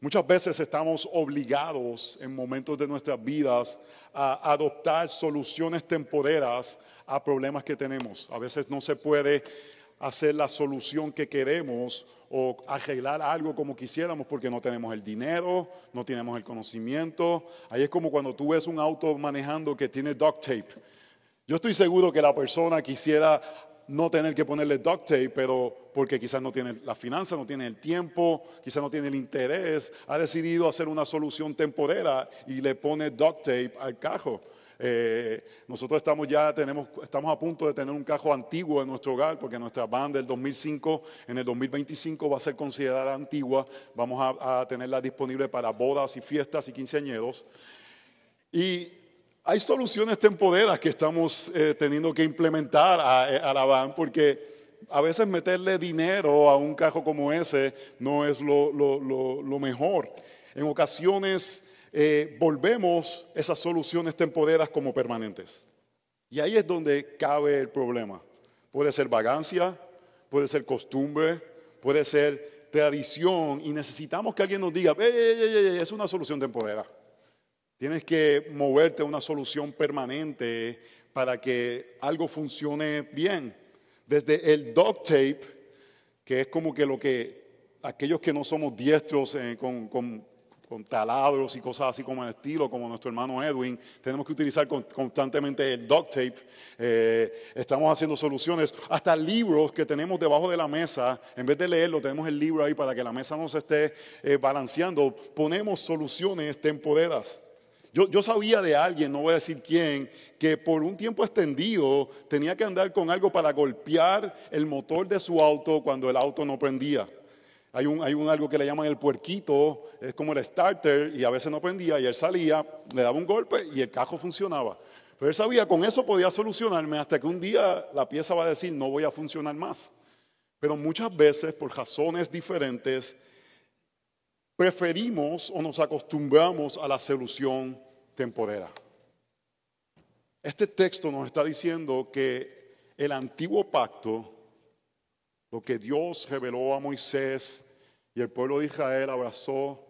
Muchas veces estamos obligados en momentos de nuestras vidas a adoptar soluciones temporeras a problemas que tenemos. A veces no se puede hacer la solución que queremos o arreglar algo como quisiéramos porque no tenemos el dinero, no tenemos el conocimiento. Ahí es como cuando tú ves un auto manejando que tiene duct tape. Yo estoy seguro que la persona quisiera no tener que ponerle duct tape, pero porque quizás no tiene la finanza, no tiene el tiempo, quizás no tiene el interés, ha decidido hacer una solución temporera y le pone duct tape al carro. Eh, nosotros estamos ya, tenemos, estamos a punto de tener un carro antiguo en nuestro hogar, porque nuestra van del 2005 en el 2025 va a ser considerada antigua. Vamos a, tenerla disponible para bodas y fiestas y quinceañeros. Y hay soluciones temporeras que estamos eh, teniendo que implementar a, la van, porque a veces meterle dinero a un carro como ese no es lo, lo mejor. En ocasiones eh, volvemos esas soluciones temporeras como permanentes. Y ahí es donde cabe el problema. Puede ser vagancia, puede ser costumbre, puede ser tradición y necesitamos que alguien nos diga, es una solución temporera. Tienes que moverte a una solución permanente para que algo funcione bien. Desde el duct tape, que es como que lo que aquellos que no somos diestros eh, con con taladros y cosas así como el estilo, como nuestro hermano Edwin. Tenemos que utilizar constantemente el duct tape. Eh, estamos haciendo soluciones, hasta libros que tenemos debajo de la mesa. En vez de leerlo, tenemos el libro ahí para que la mesa no se esté eh, balanceando. Ponemos soluciones temporeras. Yo, sabía de alguien, no voy a decir quién, que por un tiempo extendido tenía que andar con algo para golpear el motor de su auto cuando el auto no prendía. Hay un algo que le llaman el puerquito, es como el starter, y a veces no prendía, y él salía, le daba un golpe y el cajo funcionaba. Pero él sabía, con eso podía solucionarme hasta que un día la pieza va a decir, no voy a funcionar más. Pero muchas veces, por razones diferentes, preferimos o nos acostumbramos a la solución temporera. Este texto nos está diciendo que el antiguo pacto lo que Dios reveló a Moisés y el pueblo de Israel abrazó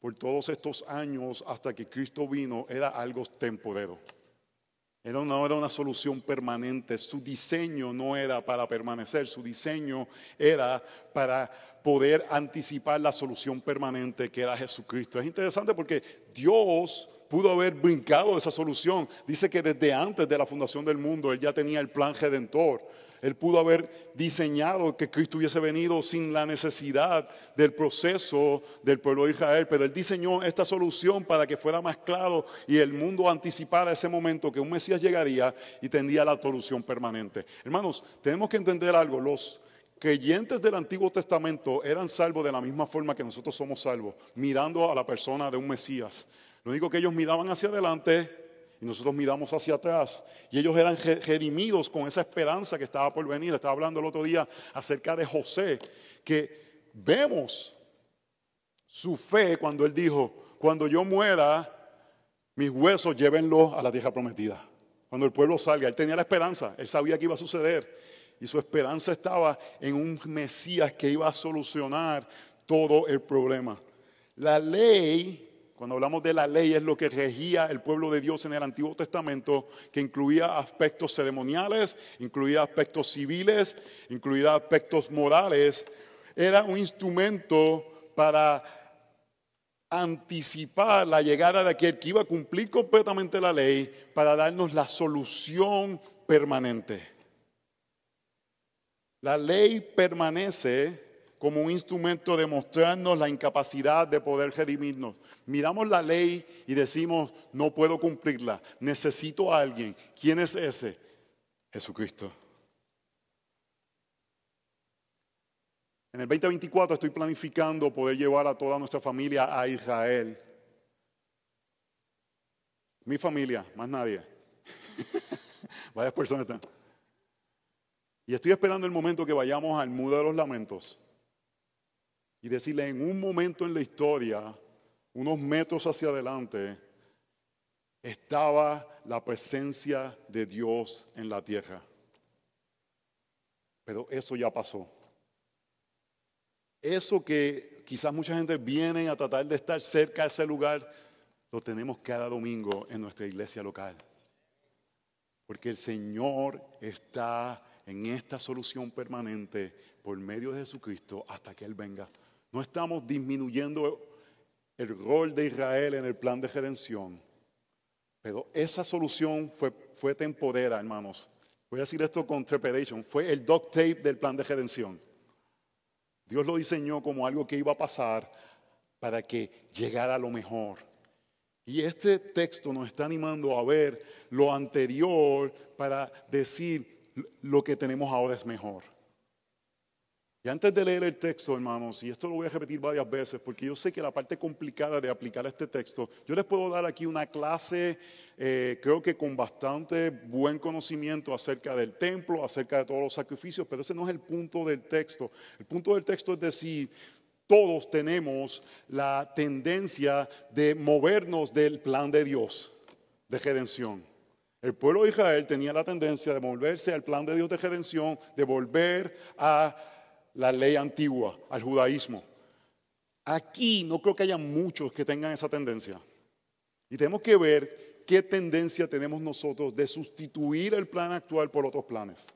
por todos estos años hasta que Cristo vino era algo temporero. Era no era una solución permanente. Su diseño no era para permanecer, su diseño era para poder anticipar la solución permanente que era Jesucristo. Es interesante porque Dios pudo haber brincado esa solución. Dice que desde antes de la fundación del mundo Él ya tenía el plan redentor. Él pudo haber diseñado que Cristo hubiese venido sin la necesidad del proceso del pueblo de Israel, pero Él diseñó esta solución para que fuera más claro y el mundo anticipara ese momento que un Mesías llegaría y tendría la solución permanente. Hermanos, tenemos que entender algo, los creyentes del Antiguo Testamento eran salvos de la misma forma que nosotros somos salvos, mirando a la persona de un Mesías. Lo único que ellos miraban hacia adelante y nosotros miramos hacia atrás. Y ellos eran redimidos con esa esperanza que estaba por venir. Estaba hablando el otro día acerca de José, que vemos su fe cuando él dijo, cuando yo muera, mis huesos llévenlos a la tierra prometida. Cuando el pueblo salga, él tenía la esperanza, él sabía que iba a suceder. Y su esperanza estaba en un Mesías que iba a solucionar todo el problema. La ley cuando hablamos de la ley es lo que regía el pueblo de Dios en el Antiguo Testamento, que incluía aspectos ceremoniales, incluía aspectos civiles, incluía aspectos morales. Era un instrumento para anticipar la llegada de aquel que iba a cumplir completamente la ley para darnos la solución permanente. La ley permanece como un instrumento de mostrarnos la incapacidad de poder redimirnos. Miramos la ley y decimos, no puedo cumplirla, necesito a alguien. ¿Quién es ese? Jesucristo. En el 2024 estoy planificando poder llevar a toda nuestra familia a Israel. Mi familia, más nadie. Varias personas están. Y estoy esperando el momento que vayamos al Muro de los Lamentos y decirle en un momento en la historia, unos metros hacia adelante, estaba la presencia de Dios en la tierra. Pero eso ya pasó. Eso que quizás mucha gente viene a tratar de estar cerca de ese lugar, lo tenemos cada domingo en nuestra iglesia local. Porque el Señor está en esta solución permanente por medio de Jesucristo hasta que Él venga. No estamos disminuyendo el rol de Israel en el plan de redención, pero esa solución fue, fue temporera, hermanos. Voy a decir esto con trepidation. Fue el duct tape del plan de redención. Dios lo diseñó como algo que iba a pasar para que llegara lo mejor. Y este texto nos está animando a ver lo anterior para decir lo que tenemos ahora es mejor. Y antes de leer el texto, hermanos, y esto lo voy a repetir varias veces, porque yo sé que la parte complicada de aplicar este texto, yo les puedo dar aquí una clase, eh, creo que con bastante buen conocimiento acerca del templo, acerca de todos los sacrificios, pero ese no es el punto del texto. El punto del texto es decir, todos tenemos la tendencia de movernos del plan de Dios de redención. El pueblo de Israel tenía la tendencia de moverse al plan de Dios de redención, de volver a la ley antigua, al judaísmo. Aquí no creo que haya muchos que tengan esa tendencia. Y tenemos que ver qué tendencia tenemos nosotros de sustituir el plan actual por otros planes.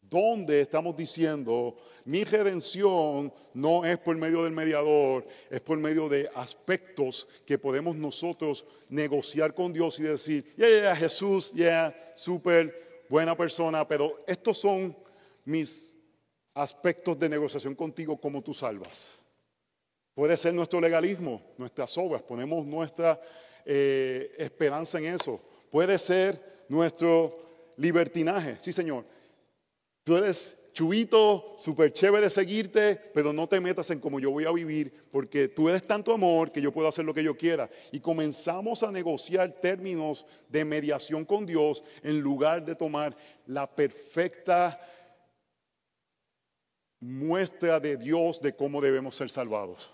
Donde estamos diciendo, mi redención no es por medio del mediador, es por medio de aspectos que podemos nosotros negociar con Dios y decir, ya, ya, Jesús, ya, súper buena persona, pero estos son mis aspectos de negociación contigo como tú salvas. Puede ser nuestro legalismo, nuestras obras, ponemos nuestra eh, esperanza en eso. Puede ser nuestro libertinaje, sí Señor. Tú eres chubito, súper chévere de seguirte, pero no te metas en cómo yo voy a vivir, porque tú eres tanto amor que yo puedo hacer lo que yo quiera. Y comenzamos a negociar términos de mediación con Dios en lugar de tomar la perfecta muestra de Dios de cómo debemos ser salvados.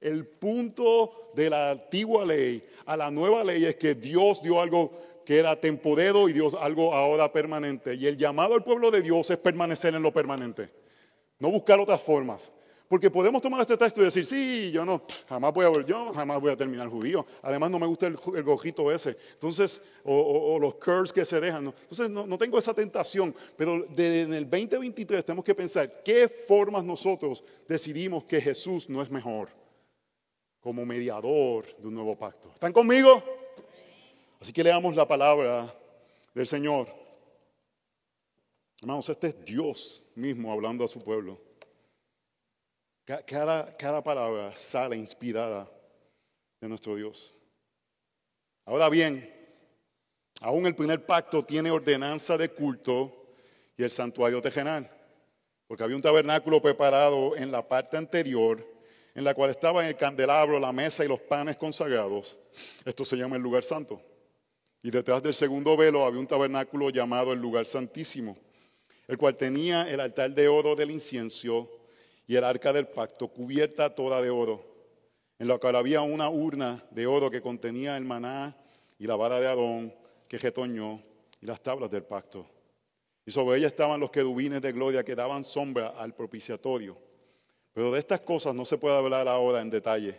El punto de la antigua ley a la nueva ley es que Dios dio algo que era temporero y Dios algo ahora permanente. Y el llamado al pueblo de Dios es permanecer en lo permanente, no buscar otras formas. Porque podemos tomar este texto y decir, sí, yo no, jamás voy a yo jamás voy a terminar judío. Además no me gusta el, el gojito ese. Entonces, o, los curls que se dejan. Entonces no, tengo esa tentación. Pero en el 2023 tenemos que pensar qué formas nosotros decidimos que Jesús no es mejor como mediador de un nuevo pacto. ¿Están conmigo? Así que leamos la palabra del Señor. Hermanos, este es Dios mismo hablando a su pueblo. Cada, palabra sale inspirada de nuestro Dios. Ahora bien, aún el primer pacto tiene ordenanza de culto y el santuario tejenal, porque había un tabernáculo preparado en la parte anterior, en la cual estaban el candelabro, la mesa y los panes consagrados. Esto se llama el lugar santo. Y detrás del segundo velo había un tabernáculo llamado el lugar santísimo, el cual tenía el altar de oro del incienso y el arca del pacto cubierta toda de oro, en la cual había una urna de oro que contenía el maná y la vara de Adón que retoñó y las tablas del pacto. Y sobre ella estaban los querubines de gloria que daban sombra al propiciatorio. Pero de estas cosas no se puede hablar ahora en detalle.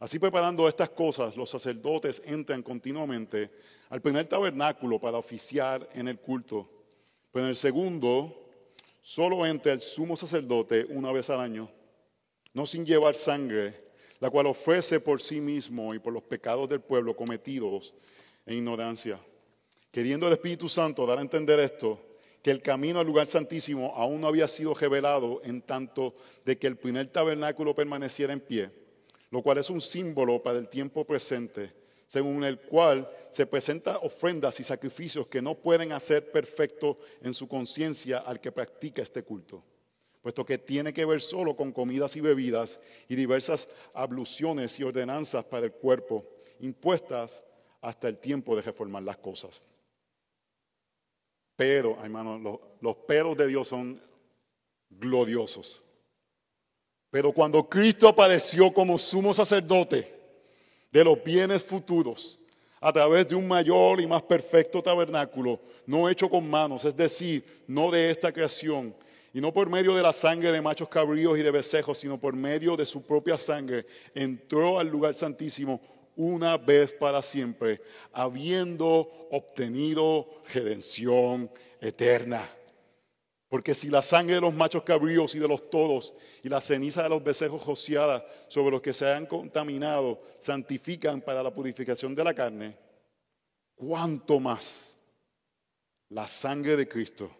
Así preparando estas cosas, los sacerdotes entran continuamente al primer tabernáculo para oficiar en el culto. Pero en el segundo solo entra el sumo sacerdote una vez al año, no sin llevar sangre, la cual ofrece por sí mismo y por los pecados del pueblo cometidos en ignorancia. Queriendo el Espíritu Santo dar a entender esto, que el camino al lugar santísimo aún no había sido revelado en tanto de que el primer tabernáculo permaneciera en pie, lo cual es un símbolo para el tiempo presente según el cual se presentan ofrendas y sacrificios que no pueden hacer perfecto en su conciencia al que practica este culto, puesto que tiene que ver solo con comidas y bebidas y diversas abluciones y ordenanzas para el cuerpo, impuestas hasta el tiempo de reformar las cosas. Pero, hermanos, los, los peros de Dios son gloriosos. Pero cuando Cristo apareció como sumo sacerdote, de los bienes futuros a través de un mayor y más perfecto tabernáculo, no hecho con manos, es decir, no de esta creación. y no por medio de la sangre de machos cabríos y de becejos, sino por medio de su propia sangre, entró al lugar santísimo una vez para siempre, habiendo obtenido redención eterna. Porque si la sangre de los machos cabríos y de los todos y la ceniza de los becejos rociadas sobre los que se han contaminado santifican para la purificación de la carne, cuánto más la sangre de Cristo,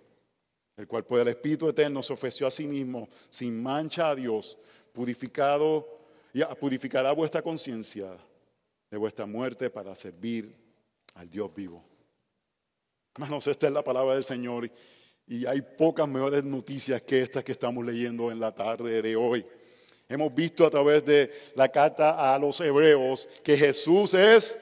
el cual por el Espíritu Eterno se ofreció a sí mismo sin mancha a Dios, purificado y purificará vuestra conciencia de vuestra muerte para servir al Dios vivo. Hermanos, esta es la palabra del Señor y hay pocas mejores noticias que estas que estamos leyendo en la tarde de hoy. Hemos visto a través de la carta a los hebreos que Jesús es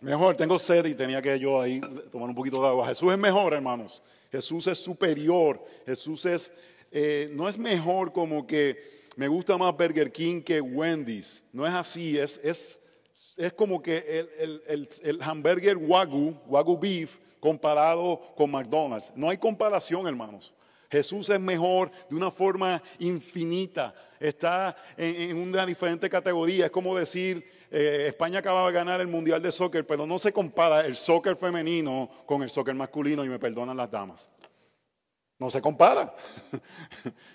mejor. Tengo sed y tenía que yo ahí tomar un poquito de agua. Jesús es mejor, hermanos. Jesús es superior. Jesús es, eh, no es mejor como que me gusta más Burger King que Wendy's. No es así, es, es es como que el, hamburger Wagyu, Wagyu Beef, comparado con McDonald's. No hay comparación, hermanos. Jesús es mejor de una forma infinita. Está en, una diferente categoría. Es como decir, eh, España acaba de ganar el Mundial de Soccer, pero no se compara el soccer femenino con el soccer masculino y me perdonan las damas. No se compara.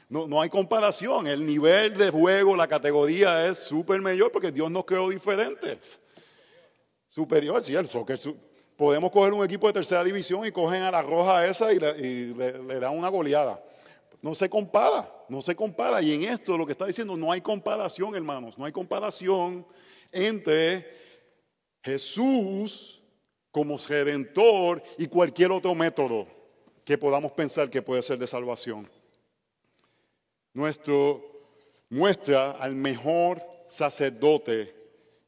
No, no, hay comparación. El nivel de juego, la categoría es súper mayor porque Dios nos creó diferentes. Superior, sí, el. Podemos coger un equipo de tercera división y cogen a la roja esa y le, dan una goleada. No se compara, no se compara. Y en esto lo que está diciendo, no hay comparación, hermanos. No hay comparación entre Jesús como redentor y cualquier otro método que podamos pensar que puede ser de salvación. Nuestro muestra al mejor sacerdote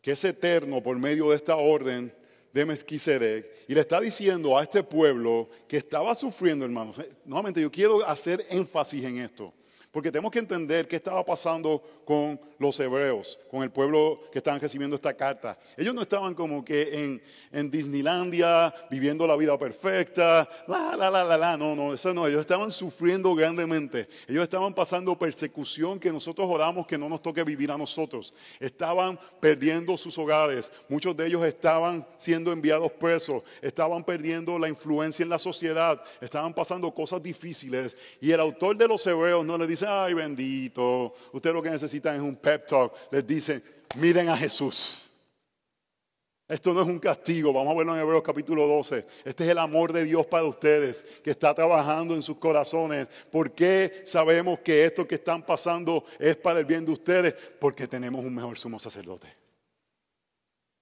que es eterno por medio de esta orden de Melquisedec y le está diciendo a este pueblo que estaba sufriendo, hermanos. Nuevamente, yo quiero hacer énfasis en esto. Porque tenemos que entender qué estaba pasando con los hebreos, con el pueblo que estaban recibiendo esta carta. Ellos no estaban como que en, Disneylandia viviendo la vida perfecta, la, la, la, la, la. No, no, eso no. Ellos estaban sufriendo grandemente. Ellos estaban pasando persecución que nosotros oramos que no nos toque vivir a nosotros. Estaban perdiendo sus hogares. Muchos de ellos estaban siendo enviados presos. Estaban perdiendo la influencia en la sociedad. Estaban pasando cosas difíciles. Y el autor de los hebreos no le dice, ay bendito, usted lo que necesitan es un pep talk. Les dice, miren a Jesús. Esto no es un castigo, vamos a verlo en Hebreos capítulo 12. Este es el amor de Dios para ustedes, que está trabajando en sus corazones. ¿Por qué sabemos que esto que están pasando es para el bien de ustedes? Porque tenemos un mejor sumo sacerdote.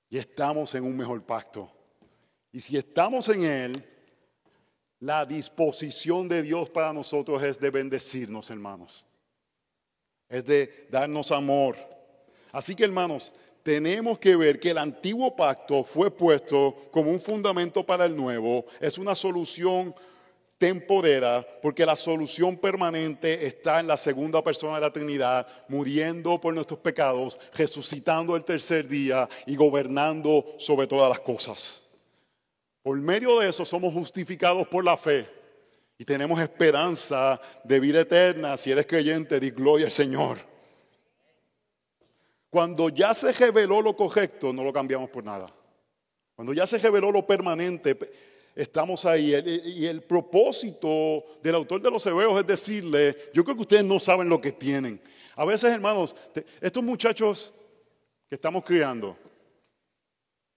Y estamos en un mejor pacto. Y si estamos en Él, la disposición de Dios para nosotros es de bendecirnos, hermanos. Es de darnos amor. Así que, hermanos, tenemos que ver que el antiguo pacto fue puesto como un fundamento para el nuevo. Es una solución temporera, porque la solución permanente está en la segunda persona de la Trinidad, muriendo por nuestros pecados, resucitando el tercer día y gobernando sobre todas las cosas. Por medio de eso somos justificados por la fe y tenemos esperanza de vida eterna. Si eres creyente, di gloria al Señor. Cuando ya se reveló lo correcto, no lo cambiamos por nada. Cuando ya se reveló lo permanente, estamos ahí. Y el propósito del autor de los hebreos es decirle, yo creo que ustedes no saben lo que tienen. A veces, hermanos, estos muchachos que estamos criando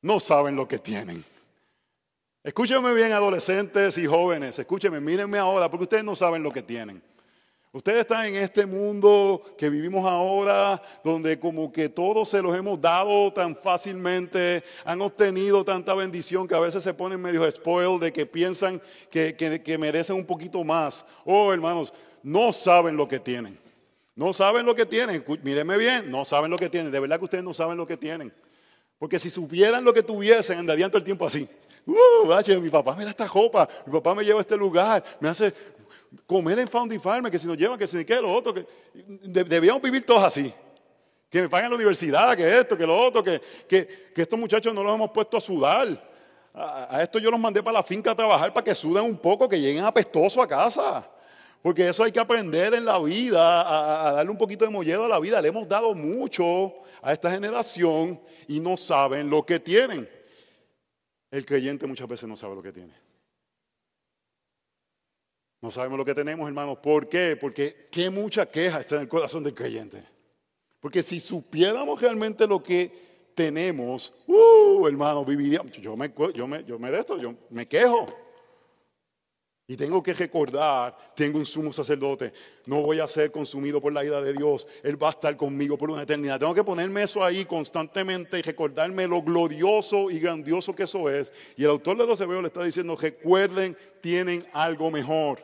no saben lo que tienen. Escúchenme bien, adolescentes y jóvenes, escúchenme, mírenme ahora, porque ustedes no saben lo que tienen. Ustedes están en este mundo que vivimos ahora, donde como que todos se los hemos dado tan fácilmente, han obtenido tanta bendición que a veces se ponen medio spoiled de que piensan que, que merecen un poquito más. Oh, hermanos, no saben lo que tienen. No saben lo que tienen. Mírenme bien, no saben lo que tienen. De verdad que ustedes no saben lo que tienen. Porque si supieran lo que tuviesen, andarían todo el tiempo así. Uh, mi papá me da esta ropa, mi papá me lleva a este lugar, me hace comer en Founding Farm, que si nos llevan, que si qué, lo otro. Que, debíamos vivir todos así. Que me paguen la universidad, que esto, que lo otro, que, que, que estos muchachos no los hemos puesto a sudar, A, a esto yo los mandé para la finca a trabajar para que suden un poco, que lleguen apestoso a casa. Porque eso hay que aprender en la vida, a, a darle un poquito de molledo a la vida. Le hemos dado mucho a esta generación y no saben lo que tienen. El creyente muchas veces no sabe lo que tiene. No sabemos lo que tenemos, hermanos. ¿Por qué? Porque qué mucha queja está en el corazón del creyente. Porque si supiéramos realmente lo que tenemos, uh, hermano, viviríamos. Yo me, yo me, yo me de esto, yo me quejo. Y tengo que recordar, tengo un sumo sacerdote, no voy a ser consumido por la ira de Dios, Él va a estar conmigo por una eternidad. Tengo que ponerme eso ahí constantemente y recordarme lo glorioso y grandioso que eso es. Y el autor de los Hebreos le está diciendo, recuerden, tienen algo mejor.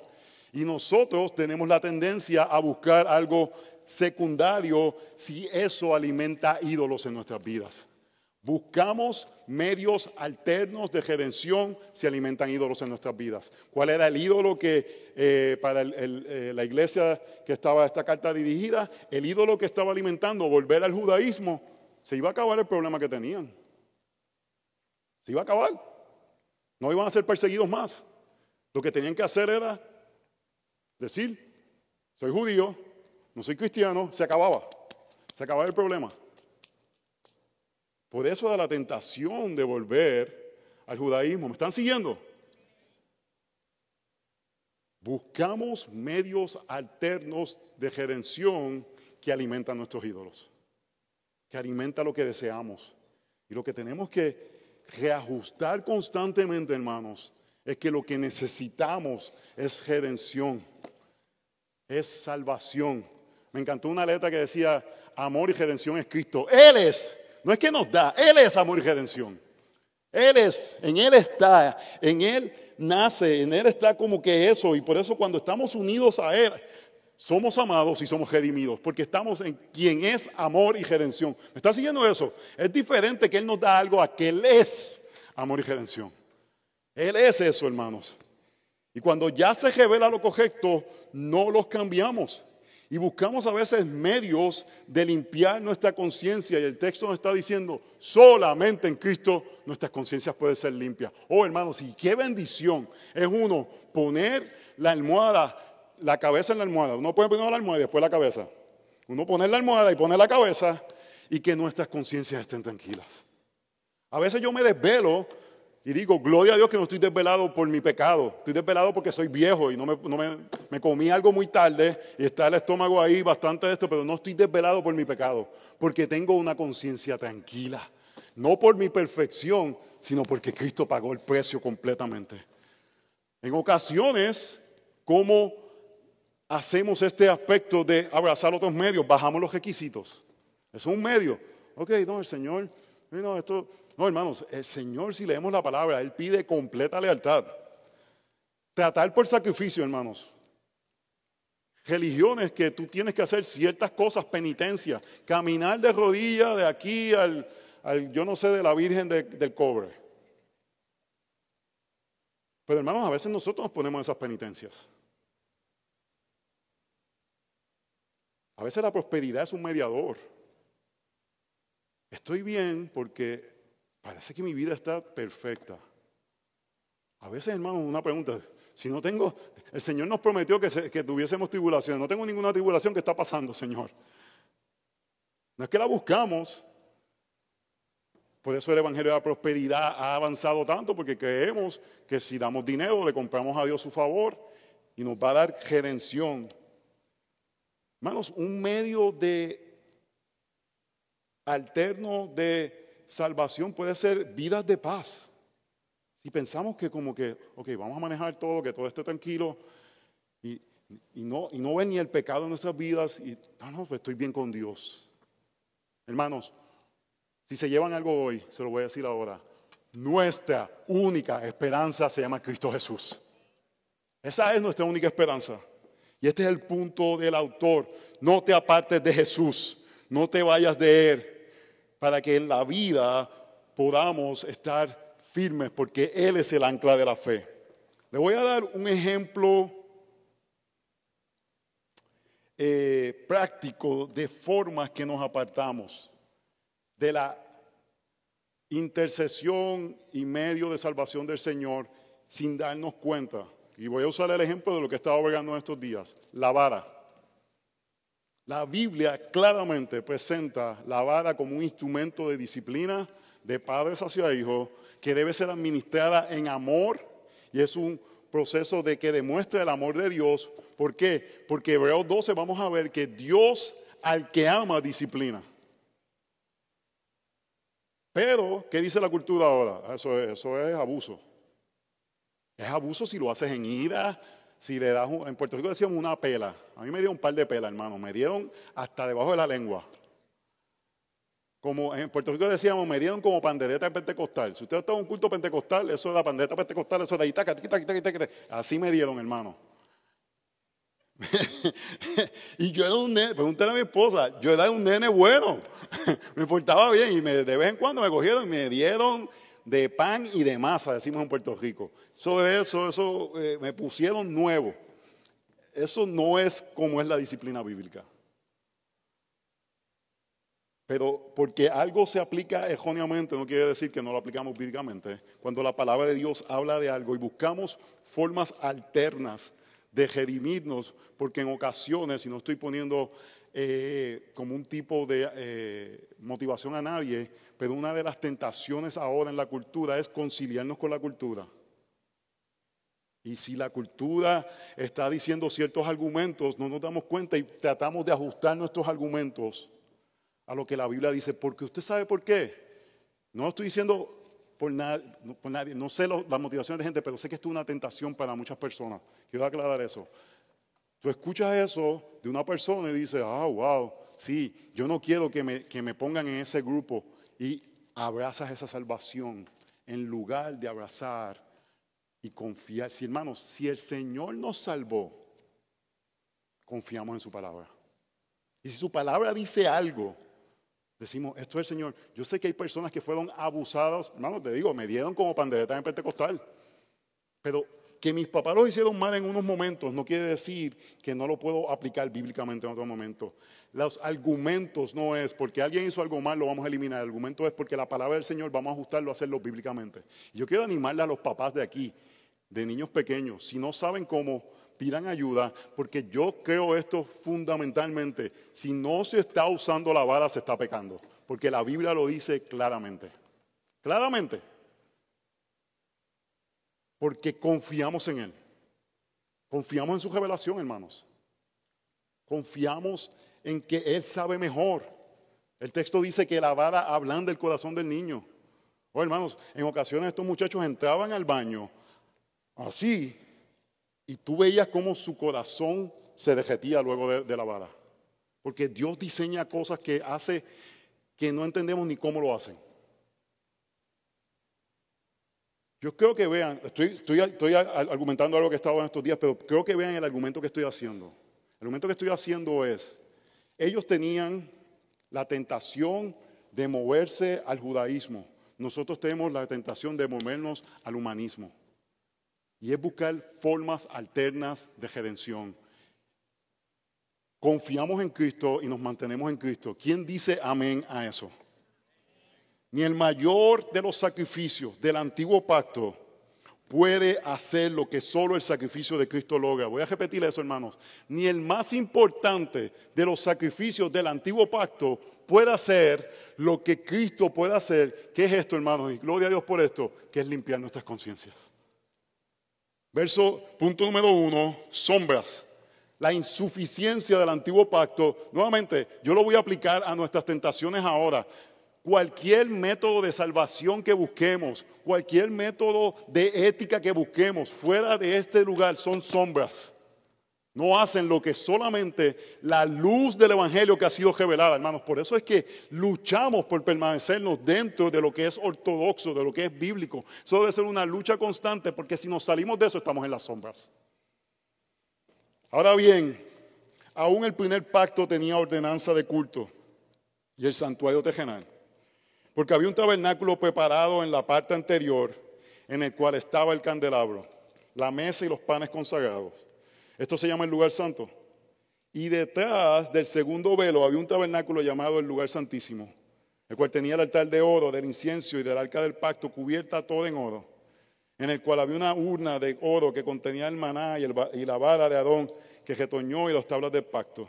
Y nosotros tenemos la tendencia a buscar algo secundario si eso alimenta ídolos en nuestras vidas. Buscamos medios alternos de redención si alimentan ídolos en nuestras vidas. ¿Cuál era el ídolo que eh, para eh, la iglesia que estaba esta carta dirigida? El ídolo que estaba alimentando, volver al judaísmo, se iba a acabar el problema que tenían. Se iba a acabar. No iban a ser perseguidos más. Lo que tenían que hacer era decir, soy judío, no soy cristiano, se acababa. Se acababa el problema. Por eso da la tentación de volver al judaísmo. ¿Me están siguiendo? Buscamos medios alternos de redención que alimentan nuestros ídolos, que alimentan lo que deseamos. Y lo que tenemos que reajustar constantemente, hermanos, es que lo que necesitamos es redención, es salvación. Me encantó una letra que decía, amor y redención es Cristo. Él es no es que nos da, Él es amor y redención. Él es, en Él está, en Él nace, en Él está como que eso. Y por eso cuando estamos unidos a Él, somos amados y somos redimidos, porque estamos en quien es amor y redención. ¿Me está siguiendo eso? Es diferente que Él nos da algo a que Él es amor y redención. Él es eso, hermanos. Y cuando ya se revela lo correcto, no los cambiamos. Y buscamos a veces medios de limpiar nuestra conciencia. Y el texto nos está diciendo, solamente en Cristo nuestras conciencias pueden ser limpias. Oh hermanos, y qué bendición es uno poner la almohada, la cabeza en la almohada. Uno puede poner la almohada y después la cabeza. Uno poner la almohada y poner la cabeza y que nuestras conciencias estén tranquilas. A veces yo me desvelo y digo, gloria a Dios que no estoy desvelado por mi pecado. Estoy desvelado porque soy viejo y no, me, comí algo muy tarde y está el estómago ahí bastante de esto, pero no estoy desvelado por mi pecado. Porque tengo una conciencia tranquila. No por mi perfección, sino porque Cristo pagó el precio completamente. En ocasiones, ¿cómo hacemos este aspecto de abrazar otros medios? Bajamos los requisitos. Es un medio. Ok, no, el Señor, no, esto no, hermanos, el Señor, si leemos la palabra, Él pide completa lealtad. Tratar por sacrificio, hermanos. Religiones que tú tienes que hacer ciertas cosas, penitencia, caminar de rodillas de aquí al, yo no sé, de la Virgen del Cobre. Pero hermanos, a veces nosotros nos ponemos esas penitencias. A veces la prosperidad es un mediador. Estoy bien porque Parece que mi vida está perfecta. A veces, hermano, una pregunta. Si no tengo, el Señor nos prometió que, que tuviésemos tribulación. No tengo ninguna tribulación que está pasando, Señor. No es que la buscamos. Por eso el Evangelio de la Prosperidad ha avanzado tanto, porque creemos que si damos dinero, le compramos a Dios su favor y nos va a dar redención. Hermanos, un medio de alterno de salvación puede ser vidas de paz. Si pensamos que como que, ok, vamos a manejar todo, que todo esté tranquilo y, no, y no ven ni el pecado en nuestras vidas y, no, no, pues estoy bien con Dios. Hermanos, si se llevan algo hoy, se lo voy a decir ahora, nuestra única esperanza se llama Cristo Jesús. Esa es nuestra única esperanza. Y este es el punto del autor. No te apartes de Jesús, no te vayas de Él para que en la vida podamos estar firmes, porque Él es el ancla de la fe. Le voy a dar un ejemplo eh, práctico de formas que nos apartamos de la intercesión y medio de salvación del Señor sin darnos cuenta. Y voy a usar el ejemplo de lo que estaba en estos días, la vara. La Biblia claramente presenta la vara como un instrumento de disciplina de padres hacia hijos que debe ser administrada en amor y es un proceso de que demuestre el amor de Dios. ¿Por qué? Porque Hebreos 12 vamos a ver que Dios al que ama disciplina. Pero, ¿qué dice la cultura ahora? Eso es, eso es abuso. Es abuso si lo haces en ira, si le das, en Puerto Rico decíamos una pela. A mí me dieron un par de pelas, hermano. Me dieron hasta debajo de la lengua. Como en Puerto Rico decíamos, me dieron como pandereta pentecostal. Si usted está en un culto pentecostal, eso es la pandereta pentecostal, eso es de ahí, taca, Así me dieron, hermano. y yo era un nene, pregúntale a mi esposa, yo era un nene bueno, me portaba bien y de vez en cuando me cogieron y me dieron de pan y de masa, decimos en Puerto Rico. Eso, eso, eso eh, me pusieron nuevo. Eso no es como es la disciplina bíblica. Pero porque algo se aplica erróneamente no quiere decir que no lo aplicamos bíblicamente. Cuando la palabra de Dios habla de algo y buscamos formas alternas de redimirnos, porque en ocasiones, y no estoy poniendo eh, como un tipo de eh, motivación a nadie, pero una de las tentaciones ahora en la cultura es conciliarnos con la cultura. Y si la cultura está diciendo ciertos argumentos, no nos damos cuenta y tratamos de ajustar nuestros argumentos a lo que la Biblia dice, porque usted sabe por qué. No estoy diciendo por, nadie, no sé la motivación de gente, pero sé que esto es una tentación para muchas personas. Quiero aclarar eso. Tú escuchas eso de una persona y dices, ah, wow, sí, yo no quiero que me, que me pongan en ese grupo y abrazas esa salvación en lugar de abrazar y confiar. Si hermanos, si el Señor nos salvó, confiamos en su palabra. Y si su palabra dice algo, decimos, esto es el Señor. Yo sé que hay personas que fueron abusadas, hermanos, te digo, me dieron como pandereta en Pentecostal. Pero que mis papás lo hicieron mal en unos momentos no quiere decir que no lo puedo aplicar bíblicamente en otro momento. Los argumentos no es porque alguien hizo algo mal, lo vamos a eliminar. El argumento es porque la palabra del Señor vamos a ajustarlo a hacerlo bíblicamente. Yo quiero animarle a los papás de aquí, de niños pequeños, si no saben cómo, pidan ayuda, porque yo creo esto fundamentalmente. Si no se está usando la vara, se está pecando, porque la Biblia lo dice claramente. Claramente porque confiamos en Él. Confiamos en su revelación, hermanos. Confiamos en que Él sabe mejor. El texto dice que la vara hablando del corazón del niño. Oh, hermanos, en ocasiones estos muchachos entraban al baño así y tú veías cómo su corazón se derretía luego de, de la vara. Porque Dios diseña cosas que hace que no entendemos ni cómo lo hacen. Yo creo que vean, estoy, argumentando algo que he estado en estos días, pero creo que vean el argumento que estoy haciendo. El argumento que estoy haciendo es, ellos tenían la tentación de moverse al judaísmo. Nosotros tenemos la tentación de movernos al humanismo. Y es buscar formas alternas de redención. Confiamos en Cristo y nos mantenemos en Cristo. ¿Quién dice amén a eso? Ni el mayor de los sacrificios del antiguo pacto puede hacer lo que solo el sacrificio de Cristo logra. Voy a repetir eso, hermanos. Ni el más importante de los sacrificios del antiguo pacto puede hacer lo que Cristo puede hacer. ¿Qué es esto, hermanos? Y gloria a Dios por esto, que es limpiar nuestras conciencias. Verso, punto número uno, sombras. La insuficiencia del antiguo pacto. Nuevamente, yo lo voy a aplicar a nuestras tentaciones ahora. Cualquier método de salvación que busquemos, cualquier método de ética que busquemos fuera de este lugar son sombras. No hacen lo que solamente la luz del Evangelio que ha sido revelada, hermanos. Por eso es que luchamos por permanecernos dentro de lo que es ortodoxo, de lo que es bíblico. Eso debe ser una lucha constante, porque si nos salimos de eso estamos en las sombras. Ahora bien, aún el primer pacto tenía ordenanza de culto y el santuario tejenal. Porque había un tabernáculo preparado en la parte anterior en el cual estaba el candelabro, la mesa y los panes consagrados. Esto se llama el lugar santo. Y detrás del segundo velo había un tabernáculo llamado el lugar santísimo, el cual tenía el altar de oro, del incienso y del arca del pacto, cubierta todo en oro, en el cual había una urna de oro que contenía el maná y la vara de Adón que retoñó y las tablas del pacto.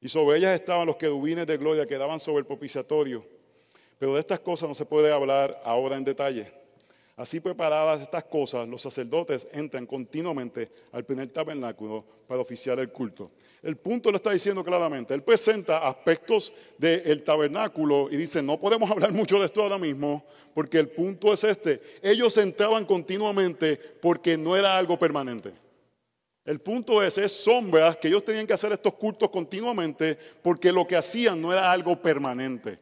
Y sobre ellas estaban los querubines de gloria que daban sobre el propiciatorio. Pero de estas cosas no se puede hablar ahora en detalle. Así preparadas estas cosas, los sacerdotes entran continuamente al primer tabernáculo para oficiar el culto. El punto lo está diciendo claramente. Él presenta aspectos del tabernáculo y dice, no podemos hablar mucho de esto ahora mismo, porque el punto es este. Ellos entraban continuamente porque no era algo permanente. El punto es, es sombras que ellos tenían que hacer estos cultos continuamente porque lo que hacían no era algo permanente,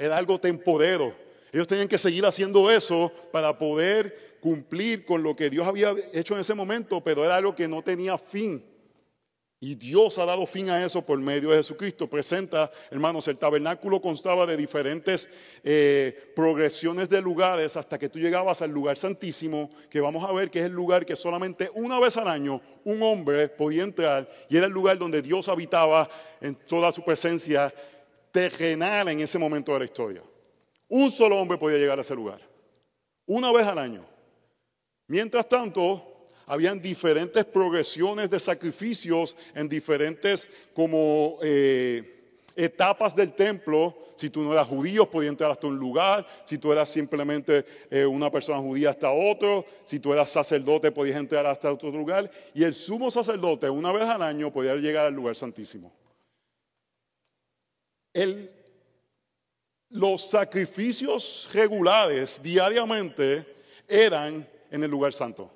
era algo temporero. Ellos tenían que seguir haciendo eso para poder cumplir con lo que Dios había hecho en ese momento, pero era algo que no tenía fin. Y Dios ha dado fin a eso por medio de Jesucristo. Presenta, hermanos, el tabernáculo constaba de diferentes eh, progresiones de lugares hasta que tú llegabas al lugar santísimo, que vamos a ver que es el lugar que solamente una vez al año un hombre podía entrar y era el lugar donde Dios habitaba en toda su presencia terrenal en ese momento de la historia. Un solo hombre podía llegar a ese lugar, una vez al año. Mientras tanto, habían diferentes progresiones de sacrificios en diferentes como eh, etapas del templo. Si tú no eras judío, podías entrar hasta un lugar. Si tú eras simplemente eh, una persona judía, hasta otro. Si tú eras sacerdote, podías entrar hasta otro lugar. Y el sumo sacerdote, una vez al año, podía llegar al lugar santísimo. Los sacrificios regulares diariamente eran en el lugar santo.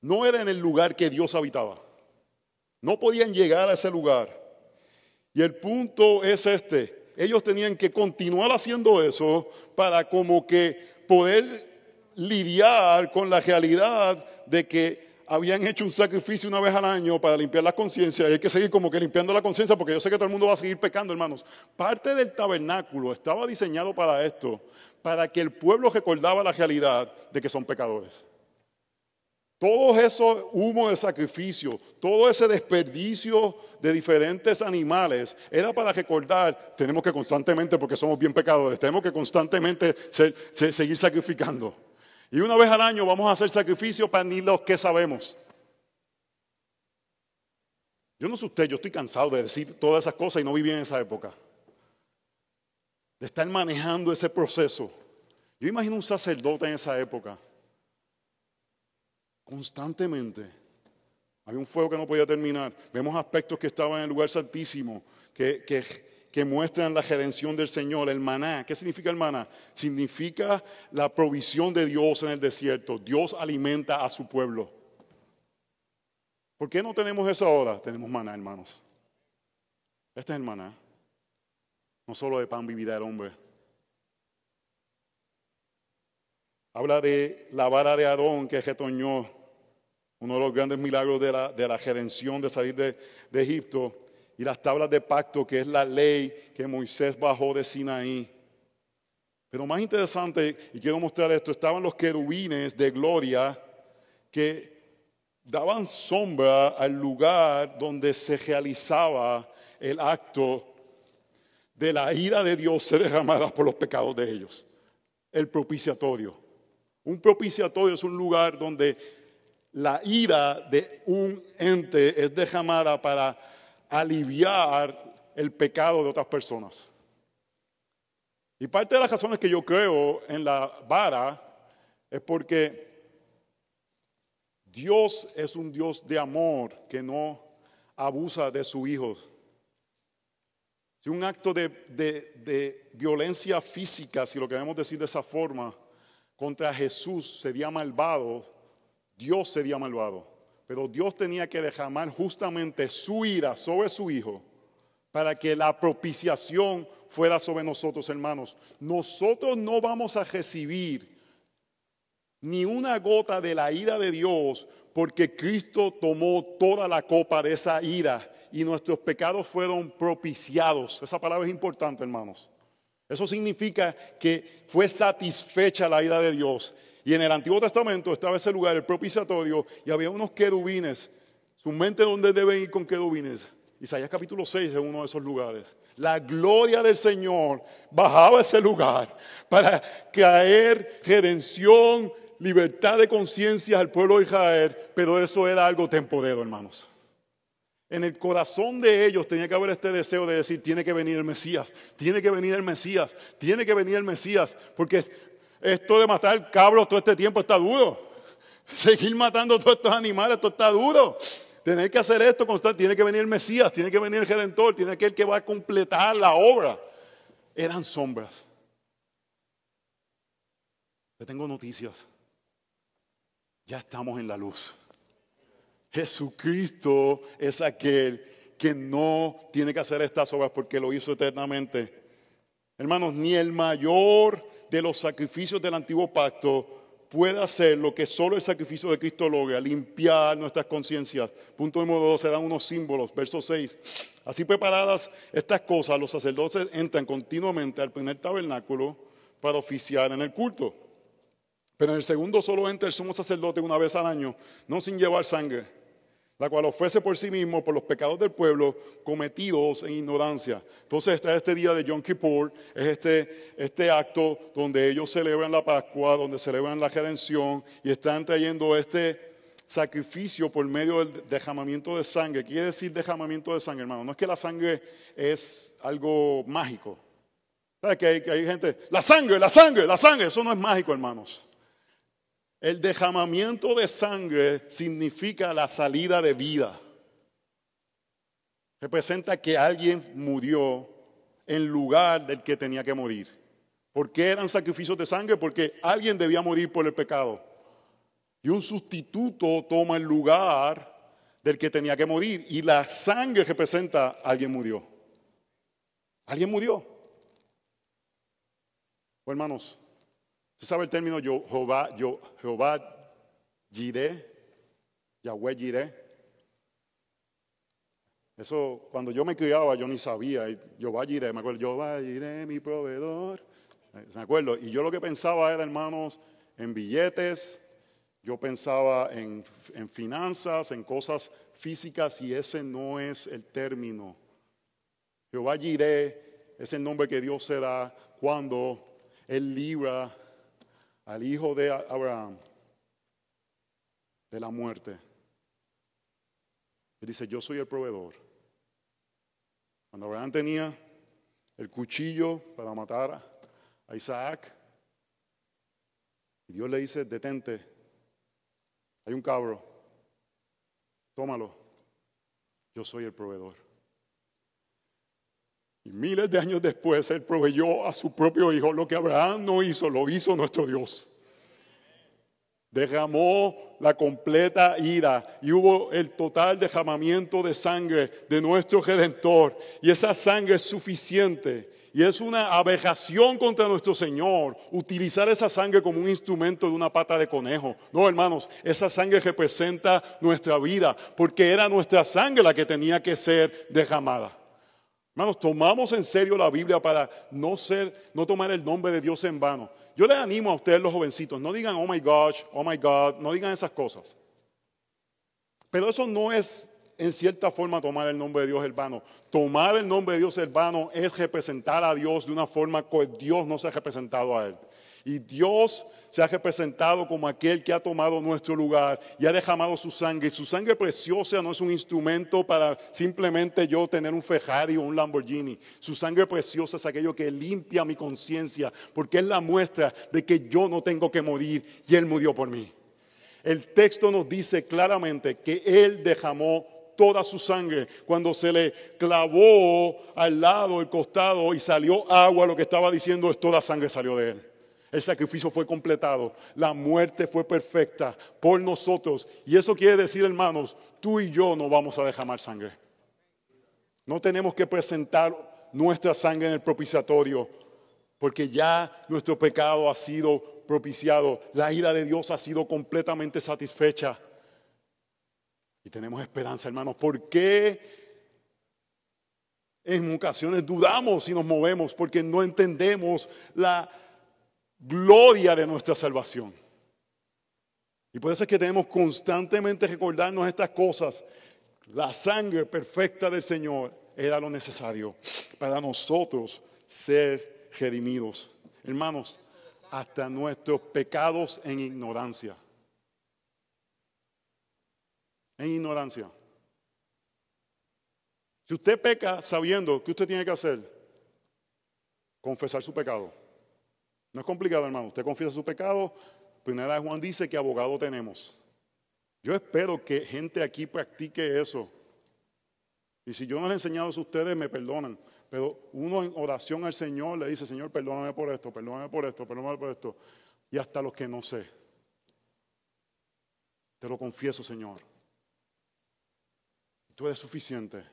No era en el lugar que Dios habitaba. No podían llegar a ese lugar. Y el punto es este. Ellos tenían que continuar haciendo eso para como que poder lidiar con la realidad de que habían hecho un sacrificio una vez al año para limpiar la conciencia y hay que seguir como que limpiando la conciencia porque yo sé que todo el mundo va a seguir pecando, hermanos. Parte del tabernáculo estaba diseñado para esto, para que el pueblo recordaba la realidad de que son pecadores. Todo eso humo de sacrificio, todo ese desperdicio de diferentes animales, era para recordar, tenemos que constantemente, porque somos bien pecadores, tenemos que constantemente seguir sacrificando. Y una vez al año vamos a hacer sacrificio para ni los que sabemos. Yo no sé usted, yo estoy cansado de decir todas esas cosas y no viví en esa época. De estar manejando ese proceso. Yo imagino un sacerdote en esa época constantemente. Había un fuego que no podía terminar. Vemos aspectos que estaban en el lugar santísimo, que, que, muestran la redención del Señor, el maná. ¿Qué significa el maná? Significa la provisión de Dios en el desierto. Dios alimenta a su pueblo. ¿Por qué no tenemos eso ahora? Tenemos maná, hermanos. Este es el maná. No solo de pan vivida el hombre. Habla de la vara de Aarón que retoñó uno de los grandes milagros de la, de redención de salir de Egipto, y las tablas de pacto, que es la ley que Moisés bajó de Sinaí. Pero más interesante, y quiero mostrar esto, estaban los querubines de gloria que daban sombra al lugar donde se realizaba el acto de la ira de Dios se derramada por los pecados de ellos. El propiciatorio. Un propiciatorio es un lugar donde la ira de un ente es derramada para aliviar el pecado de otras personas. Y parte de las razones que yo creo en la vara es porque Dios es un Dios de amor que no abusa de su hijo. Si un acto de, violencia física, si lo queremos decir de esa forma, contra Jesús sería malvado, Dios sería malvado. Pero Dios tenía que derramar justamente su ira sobre su Hijo para que la propiciación fuera sobre nosotros, hermanos. Nosotros no vamos a recibir ni una gota de la ira de Dios porque Cristo tomó toda la copa de esa ira y nuestros pecados fueron propiciados. Esa palabra es importante, hermanos. Eso significa que fue satisfecha la ira de Dios y en el Antiguo Testamento estaba ese lugar, el propiciatorio, y había unos querubines. Su mente, ¿dónde deben ir con querubines? Isaías capítulo 6 es uno de esos lugares. La gloria del Señor bajaba a ese lugar para caer redención, libertad de conciencia al pueblo de Israel, pero eso era algo temporero, hermanos. En el corazón de ellos tenía que haber este deseo de decir, tiene que venir el Mesías, tiene que venir el Mesías, tiene que venir el Mesías, porque esto de matar cabros todo este tiempo está duro. Seguir matando todos estos animales, esto está duro. Tener que hacer esto constante, tiene que venir el Mesías, tiene que venir el Redentor, tiene que el que va a completar la obra. Eran sombras. Le tengo noticias. Ya estamos en la luz. Jesucristo es aquel que no tiene que hacer estas obras porque lo hizo eternamente. Hermanos, ni el mayor de los sacrificios del antiguo pacto puede hacer lo que solo el sacrificio de Cristo logra, limpiar nuestras conciencias. Punto número dos, se dan unos símbolos. Verso 6. Así preparadas estas cosas, los sacerdotes entran continuamente al primer tabernáculo para oficiar en el culto. Pero en el segundo solo entra el sumo sacerdote una vez al año, no sin llevar sangre la cual ofrece por sí mismo por los pecados del pueblo cometidos en ignorancia. Entonces está este día de Yom Kippur, es este, este acto donde ellos celebran la Pascua, donde celebran la redención y están trayendo este sacrificio por medio del derramamiento de sangre. ¿Qué quiere decir derramamiento de sangre, hermano? No es que la sangre es algo mágico. ¿Sabes que hay, que hay gente, la sangre, la sangre, la sangre, eso no es mágico, hermanos. El dejamamiento de sangre significa la salida de vida. Representa que alguien murió en lugar del que tenía que morir. ¿Por qué eran sacrificios de sangre? Porque alguien debía morir por el pecado. Y un sustituto toma el lugar del que tenía que morir. Y la sangre representa alguien murió. Alguien murió. Hermanos, ¿Se sabe el término Jehová, Jehová Jireh? Yahweh Jireh. Eso, cuando yo me criaba, yo ni sabía. Jehová Jireh, me acuerdo, Jehová Jireh, mi proveedor. Me acuerdo. Y yo lo que pensaba era, hermanos, en billetes, yo pensaba en, en, finanzas, en cosas físicas, y ese no es el término. Jehová Jireh es el nombre que Dios se da cuando Él libra al hijo de Abraham de la muerte. Él dice, yo soy el proveedor. Cuando Abraham tenía el cuchillo para matar a Isaac, y Dios le dice, detente, hay un cabro, tómalo, yo soy el proveedor. Miles de años después Él proveyó a su propio hijo lo que Abraham no hizo, lo hizo nuestro Dios. Derramó la completa ira y hubo el total derramamiento de sangre de nuestro Redentor. Y esa sangre es suficiente. Y es una aberración contra nuestro Señor utilizar esa sangre como un instrumento de una pata de conejo. No, hermanos, esa sangre representa nuestra vida, porque era nuestra sangre la que tenía que ser derramada. Hermanos, tomamos en serio la Biblia para no ser, no tomar el nombre de Dios en vano. Yo les animo a ustedes, los jovencitos, no digan, oh my gosh, oh my God, no digan esas cosas. Pero eso no es en cierta forma tomar el nombre de Dios en vano. Tomar el nombre de Dios en vano es representar a Dios de una forma que Dios no se ha representado a Él. Y Dios se ha representado como aquel que ha tomado nuestro lugar y ha derramado su sangre. Y su sangre preciosa no es un instrumento para simplemente yo tener un Ferrari o un Lamborghini. Su sangre preciosa es aquello que limpia mi conciencia, porque es la muestra de que yo no tengo que morir y Él murió por mí. El texto nos dice claramente que Él derramó toda su sangre. Cuando se le clavó al lado, el costado y salió agua, lo que estaba diciendo es toda sangre salió de él. El sacrificio fue completado. La muerte fue perfecta por nosotros. Y eso quiere decir, hermanos, tú y yo no vamos a derramar sangre. No tenemos que presentar nuestra sangre en el propiciatorio, porque ya nuestro pecado ha sido propiciado. La ira de Dios ha sido completamente satisfecha. Y tenemos esperanza, hermanos. ¿Por qué en ocasiones dudamos si nos movemos? Porque no entendemos la gloria de nuestra salvación. Y por eso es que tenemos constantemente recordarnos estas cosas. La sangre perfecta del Señor era lo necesario para nosotros ser redimidos. Hermanos, hasta nuestros pecados en ignorancia. En ignorancia. Si usted peca sabiendo, ¿qué usted tiene que hacer? Confesar su pecado. No es complicado, hermano. Usted confiesa su pecado. Primera de Juan dice que abogado tenemos. Yo espero que gente aquí practique eso. Y si yo no les he enseñado eso a ustedes, me perdonan. Pero uno en oración al Señor le dice, Señor, perdóname por esto, perdóname por esto, perdóname por esto. Y hasta los que no sé. Te lo confieso, Señor. Tú eres suficiente.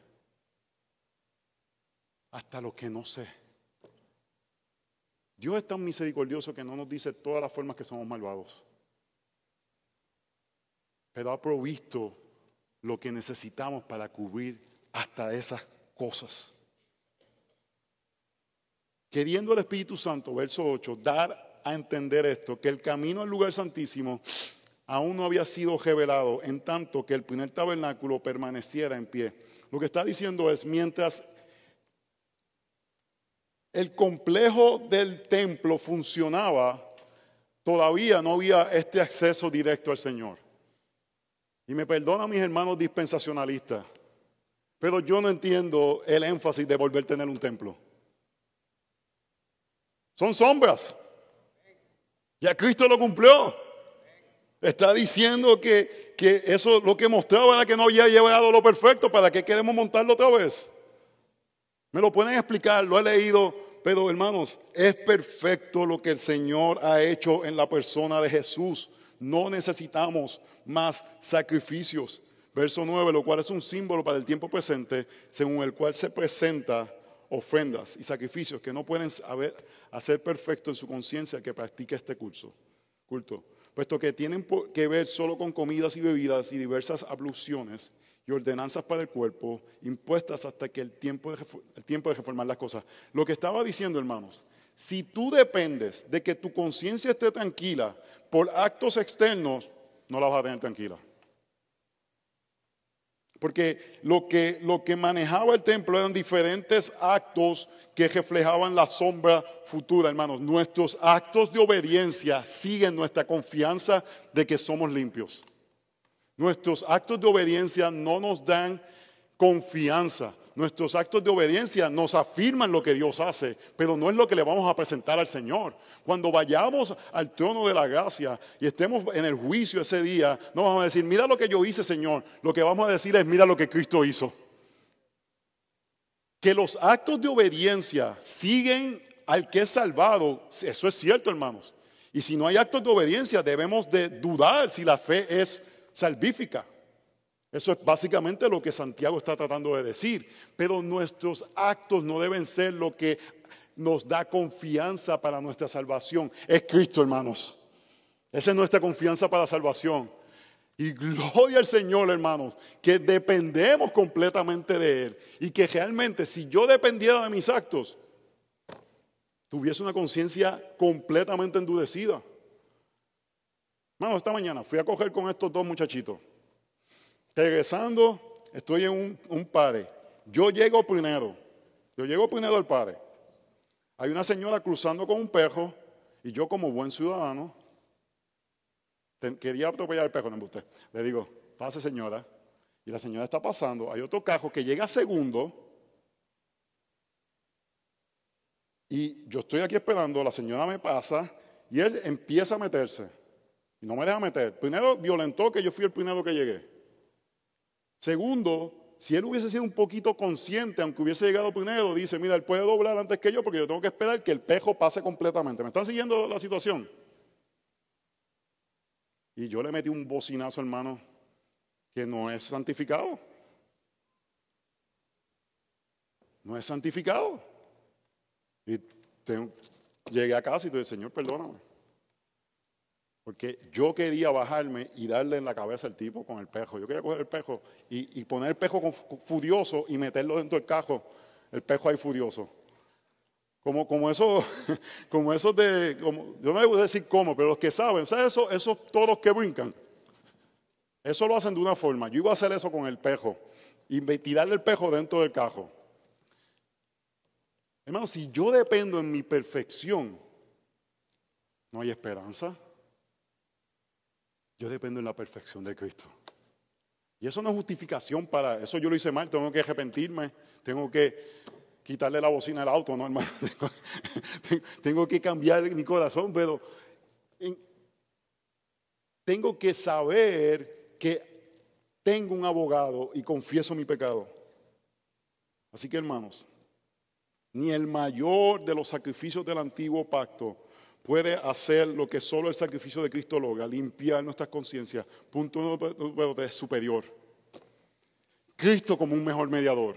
Hasta lo que no sé. Dios es tan misericordioso que no nos dice todas las formas que somos malvados. Pero ha provisto lo que necesitamos para cubrir hasta esas cosas. Queriendo el Espíritu Santo, verso 8, dar a entender esto, que el camino al lugar santísimo aún no había sido revelado, en tanto que el primer tabernáculo permaneciera en pie. Lo que está diciendo es, mientras el complejo del templo funcionaba, todavía no había este acceso directo al Señor. Y me perdona mis hermanos dispensacionalistas, pero yo no entiendo el énfasis de volver a tener un templo. Son sombras. Ya Cristo lo cumplió. Está diciendo que, que eso lo que mostraba era que no había llegado lo perfecto. ¿Para qué queremos montarlo otra vez? Me lo pueden explicar, lo he leído, pero hermanos, es perfecto lo que el Señor ha hecho en la persona de Jesús. No necesitamos más sacrificios. Verso 9, lo cual es un símbolo para el tiempo presente, según el cual se presenta ofrendas y sacrificios que no pueden hacer perfecto en su conciencia que practique este curso, culto, puesto que tienen que ver solo con comidas y bebidas y diversas abluciones y ordenanzas para el cuerpo impuestas hasta que el tiempo, de, el tiempo reformar las cosas. Lo que estaba diciendo, hermanos, si tú dependes de que tu conciencia esté tranquila por actos externos, no la vas a tener tranquila. Porque lo que, lo que manejaba el templo eran diferentes actos que reflejaban la sombra futura, hermanos. Nuestros actos de obediencia siguen nuestra confianza de que somos limpios. Nuestros actos de obediencia no nos dan confianza Nuestros actos de obediencia nos afirman lo que Dios hace, pero no es lo que le vamos a presentar al Señor. Cuando vayamos al trono de la gracia y estemos en el juicio ese día, no vamos a decir, mira lo que yo hice, Señor. Lo que vamos a decir es, mira lo que Cristo hizo. Que los actos de obediencia siguen al que es salvado, eso es cierto, hermanos. Y si no hay actos de obediencia, debemos de dudar si la fe es salvífica. Eso es básicamente lo que Santiago está tratando de decir. Pero nuestros actos no deben ser lo que nos da confianza para nuestra salvación. Es Cristo, hermanos. Esa es nuestra confianza para la salvación. Y gloria al Señor, hermanos, que dependemos completamente de Él. Y que realmente si yo dependiera de mis actos, tuviese una conciencia completamente endurecida. Hermanos, esta mañana fui a coger con estos dos muchachitos. Regresando, estoy en un, un padre. Yo llego primero. Yo llego primero al padre. Hay una señora cruzando con un perro y yo como buen ciudadano quería atropellar al perro, no usted. Le digo, pase señora. Y la señora está pasando. Hay otro cajo que llega segundo. Y yo estoy aquí esperando, la señora me pasa y él empieza a meterse. No me deja meter. Primero violentó que yo fui el primero que llegué. Segundo, si él hubiese sido un poquito consciente, aunque hubiese llegado primero, dice, mira, él puede doblar antes que yo porque yo tengo que esperar que el pejo pase completamente. ¿Me están siguiendo la situación? Y yo le metí un bocinazo, hermano, que no es santificado. No es santificado. Y llegué a casa y te dije, Señor, perdóname. Porque yo quería bajarme y darle en la cabeza al tipo con el pejo. Yo quería coger el pejo y, poner el pejo furioso y meterlo dentro del cajo, el pejo ahí furioso. Como, como eso, como eso de, como, yo no debo decir cómo, pero los que saben, ¿sabes eso, esos toros que brincan? Eso lo hacen de una forma. Yo iba a hacer eso con el pejo. y tirarle el pejo dentro del cajo. Hermano, si yo dependo en mi perfección, no hay esperanza. Yo dependo en la perfección de Cristo. Y eso no es justificación para eso. Yo lo hice mal, tengo que arrepentirme, tengo que quitarle la bocina al auto, no, hermano. tengo que cambiar mi corazón, pero tengo que saber que tengo un abogado y confieso mi pecado. Así que, hermanos, ni el mayor de los sacrificios del antiguo pacto puede hacer lo que solo el sacrificio de Cristo logra, limpiar nuestras conciencias. Punto número tres, superior. Cristo como un mejor mediador.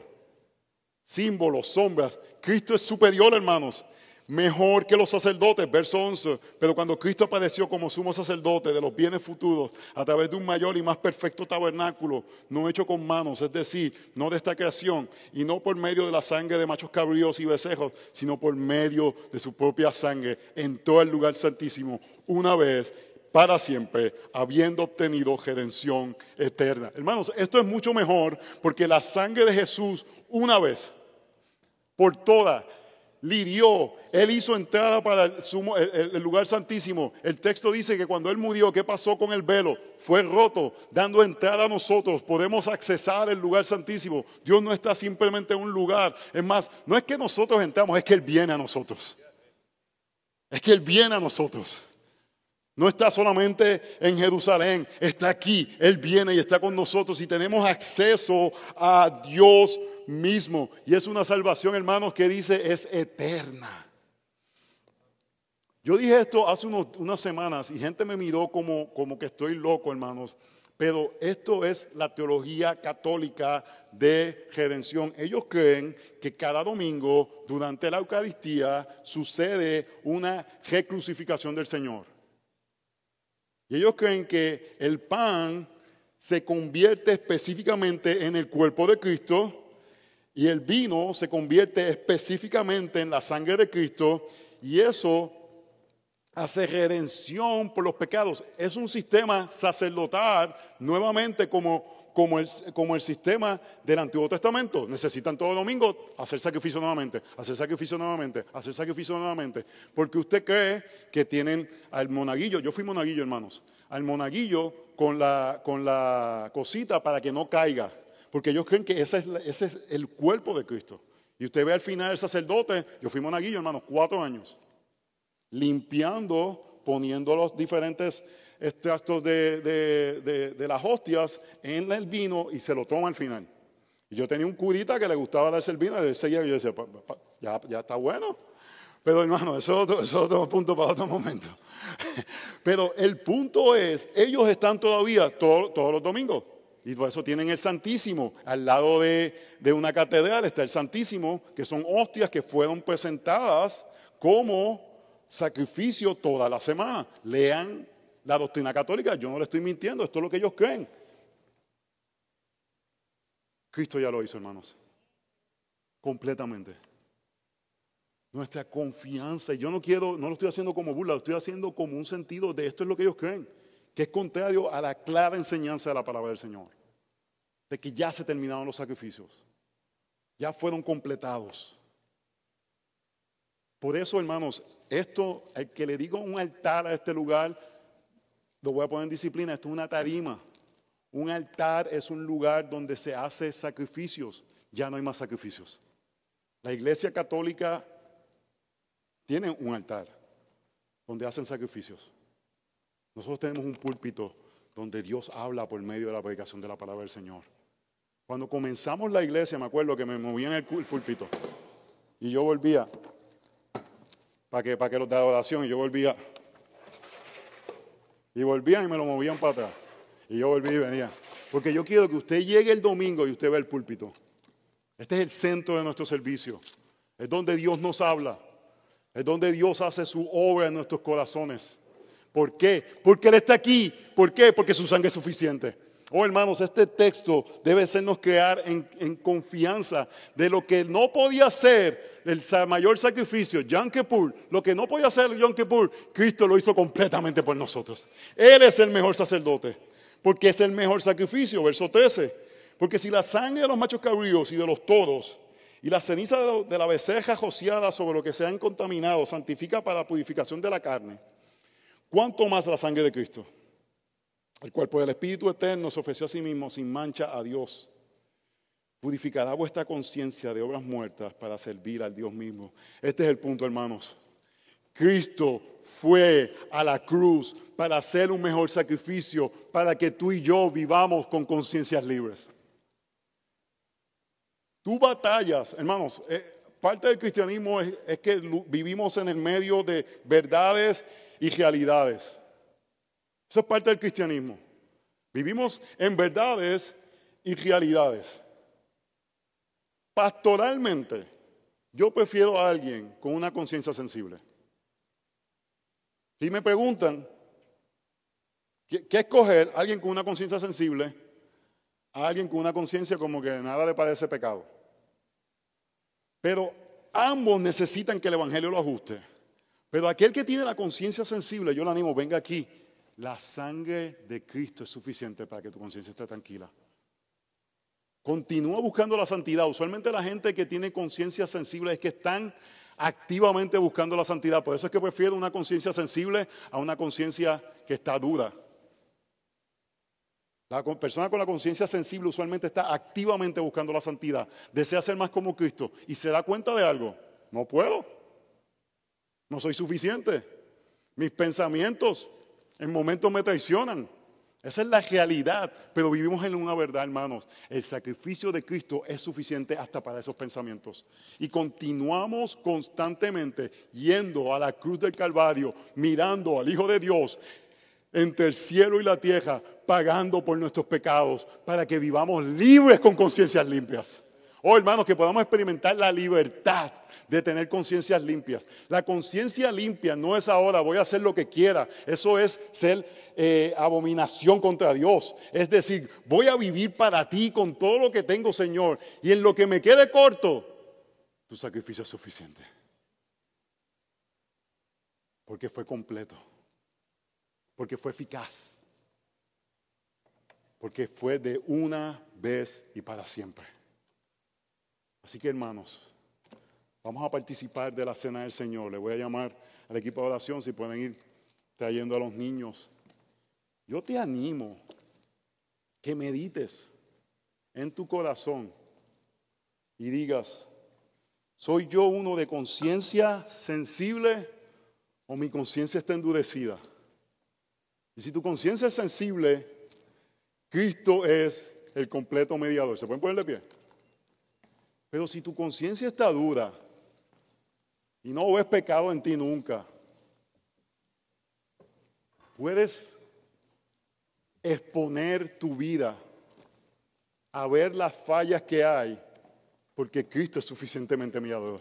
Símbolos, sombras. Cristo es superior, hermanos mejor que los sacerdotes, verso 11. Pero cuando Cristo apareció como sumo sacerdote de los bienes futuros a través de un mayor y más perfecto tabernáculo, no hecho con manos, es decir, no de esta creación, y no por medio de la sangre de machos cabríos y becejos, sino por medio de su propia sangre, entró al lugar santísimo una vez para siempre, habiendo obtenido redención eterna. Hermanos, esto es mucho mejor porque la sangre de Jesús una vez por toda lirió, él hizo entrada para el, lugar santísimo. El texto dice que cuando él murió, ¿qué pasó con el velo? Fue roto, dando entrada a nosotros. Podemos accesar el lugar santísimo. Dios no está simplemente en un lugar. Es más, no es que nosotros entramos, es que Él viene a nosotros. Es que Él viene a nosotros. No está solamente en Jerusalén, está aquí. Él viene y está con nosotros y tenemos acceso a Dios mismo. Y es una salvación, hermanos, que dice es eterna. Yo dije esto hace unas semanas y gente me miró como, como que estoy loco, hermanos. Pero esto es la teología católica de redención. Ellos creen que cada domingo, durante la Eucaristía, sucede una recrucificación del Señor. Y ellos creen que el pan se convierte específicamente en el cuerpo de Cristo y el vino se convierte específicamente en la sangre de Cristo y eso hace redención por los pecados. Es un sistema sacerdotal nuevamente como como el, como el sistema del Antiguo Testamento. Necesitan todo domingo hacer sacrificio nuevamente, hacer sacrificio nuevamente, hacer sacrificio nuevamente. Porque usted cree que tienen al monaguillo, yo fui monaguillo hermanos, al monaguillo con la, con la cosita para que no caiga. Porque ellos creen que ese es, ese es el cuerpo de Cristo. Y usted ve al final el sacerdote, yo fui monaguillo hermanos, cuatro años, limpiando, poniendo los diferentes extractos de, las hostias en el vino y se lo toma al final. Y yo tenía un curita que le gustaba darse el vino y y yo decía, ya, ya está bueno. Pero hermano, eso es, otro, punto para otro momento. Pero el punto es, ellos están todavía todos los domingos. Y por eso tienen el Santísimo. Al lado de, de, una catedral está el Santísimo, que son hostias que fueron presentadas como sacrificio toda la semana. Lean la doctrina católica, yo no le estoy mintiendo, esto es lo que ellos creen. Cristo ya lo hizo, hermanos. Completamente. Nuestra confianza, y yo no quiero, no lo estoy haciendo como burla, lo estoy haciendo como un sentido de esto es lo que ellos creen, que es contrario a la clara enseñanza de la palabra del Señor, de que ya se terminaron los sacrificios, ya fueron completados. Por eso, hermanos, esto, el que le digo un altar a este lugar, lo voy a poner en disciplina, esto es una tarima. Un altar es un lugar donde se hace sacrificios. Ya no hay más sacrificios. La iglesia católica tiene un altar donde hacen sacrificios. Nosotros tenemos un púlpito donde Dios habla por medio de la predicación de la palabra del Señor. Cuando comenzamos la iglesia, me acuerdo que me movían el púlpito y yo volvía para que, para que los de adoración, y yo volvía y volvían y me lo movían para atrás. Y yo volví y venía. Porque yo quiero que usted llegue el domingo y usted vea el púlpito. Este es el centro de nuestro servicio. Es donde Dios nos habla. Es donde Dios hace su obra en nuestros corazones. ¿Por qué? Porque Él está aquí. ¿Por qué? Porque su sangre es suficiente. Oh hermanos, este texto debe hacernos crear en, en, confianza de lo que no podía ser el mayor sacrificio, Yom Kippur, lo que no podía hacer Yom Kippur, Cristo lo hizo completamente por nosotros. Él es el mejor sacerdote, porque es el mejor sacrificio, verso 13. Porque si la sangre de los machos cabríos y de los toros y la ceniza de la becerra rociada sobre lo que se han contaminado santifica para la purificación de la carne, ¿cuánto más la sangre de Cristo? El cual por el Espíritu Eterno se ofreció a sí mismo sin mancha a Dios. Purificará vuestra conciencia de obras muertas para servir al Dios mismo. Este es el punto, hermanos. Cristo fue a la cruz para hacer un mejor sacrificio, para que tú y yo vivamos con conciencias libres. Tú batallas, hermanos, eh, parte del cristianismo es, es que vivimos en el medio de verdades y realidades. Eso es parte del cristianismo. Vivimos en verdades y realidades. Pastoralmente, yo prefiero a alguien con una conciencia sensible. Si me preguntan, ¿qué, escoger? ¿Alguien con una conciencia sensible? A alguien con una conciencia como que nada le parece pecado. Pero ambos necesitan que el Evangelio lo ajuste. Pero aquel que tiene la conciencia sensible, yo le animo, venga aquí. La sangre de Cristo es suficiente para que tu conciencia esté tranquila. Continúa buscando la santidad. Usualmente la gente que tiene conciencia sensible es que están activamente buscando la santidad. Por eso es que prefiero una conciencia sensible a una conciencia que está dura. La persona con la conciencia sensible usualmente está activamente buscando la santidad, desea ser más como Cristo y se da cuenta de algo. No puedo. No soy suficiente. Mis pensamientos en momentos me traicionan. Esa es la realidad, pero vivimos en una verdad, hermanos. El sacrificio de Cristo es suficiente hasta para esos pensamientos. Y continuamos constantemente yendo a la cruz del Calvario, mirando al Hijo de Dios entre el cielo y la tierra, pagando por nuestros pecados, para que vivamos libres con conciencias limpias. Oh, hermanos, que podamos experimentar la libertad de tener conciencias limpias. La conciencia limpia no es ahora voy a hacer lo que quiera. Eso es ser eh, abominación contra Dios. Es decir, voy a vivir para ti con todo lo que tengo, Señor. Y en lo que me quede corto, tu sacrificio es suficiente. Porque fue completo. Porque fue eficaz. Porque fue de una vez y para siempre. Así que hermanos, vamos a participar de la cena del Señor. Le voy a llamar al equipo de oración si pueden ir trayendo a los niños. Yo te animo que medites en tu corazón y digas, ¿soy yo uno de conciencia sensible o mi conciencia está endurecida? Y si tu conciencia es sensible, Cristo es el completo mediador. ¿Se pueden poner de pie? Pero si tu conciencia está dura y no ves pecado en ti nunca, puedes exponer tu vida a ver las fallas que hay, porque Cristo es suficientemente mediador.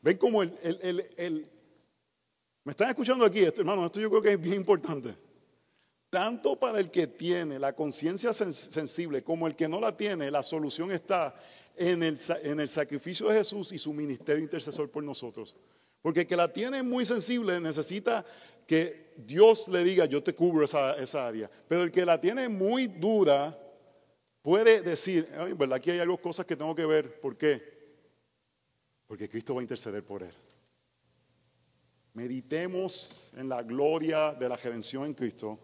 Ven cómo el, el, ¿Me están escuchando aquí, hermano? Esto yo creo que es bien importante. Tanto para el que tiene la conciencia sensible como el que no la tiene, la solución está en el, sacrificio de Jesús y su ministerio intercesor por nosotros. Porque el que la tiene muy sensible necesita que Dios le diga, yo te cubro esa, esa área. Pero el que la tiene muy dura puede decir, ¿verdad? Aquí hay algo, cosas que tengo que ver. ¿Por qué? Porque Cristo va a interceder por él. Meditemos en la gloria de la redención en Cristo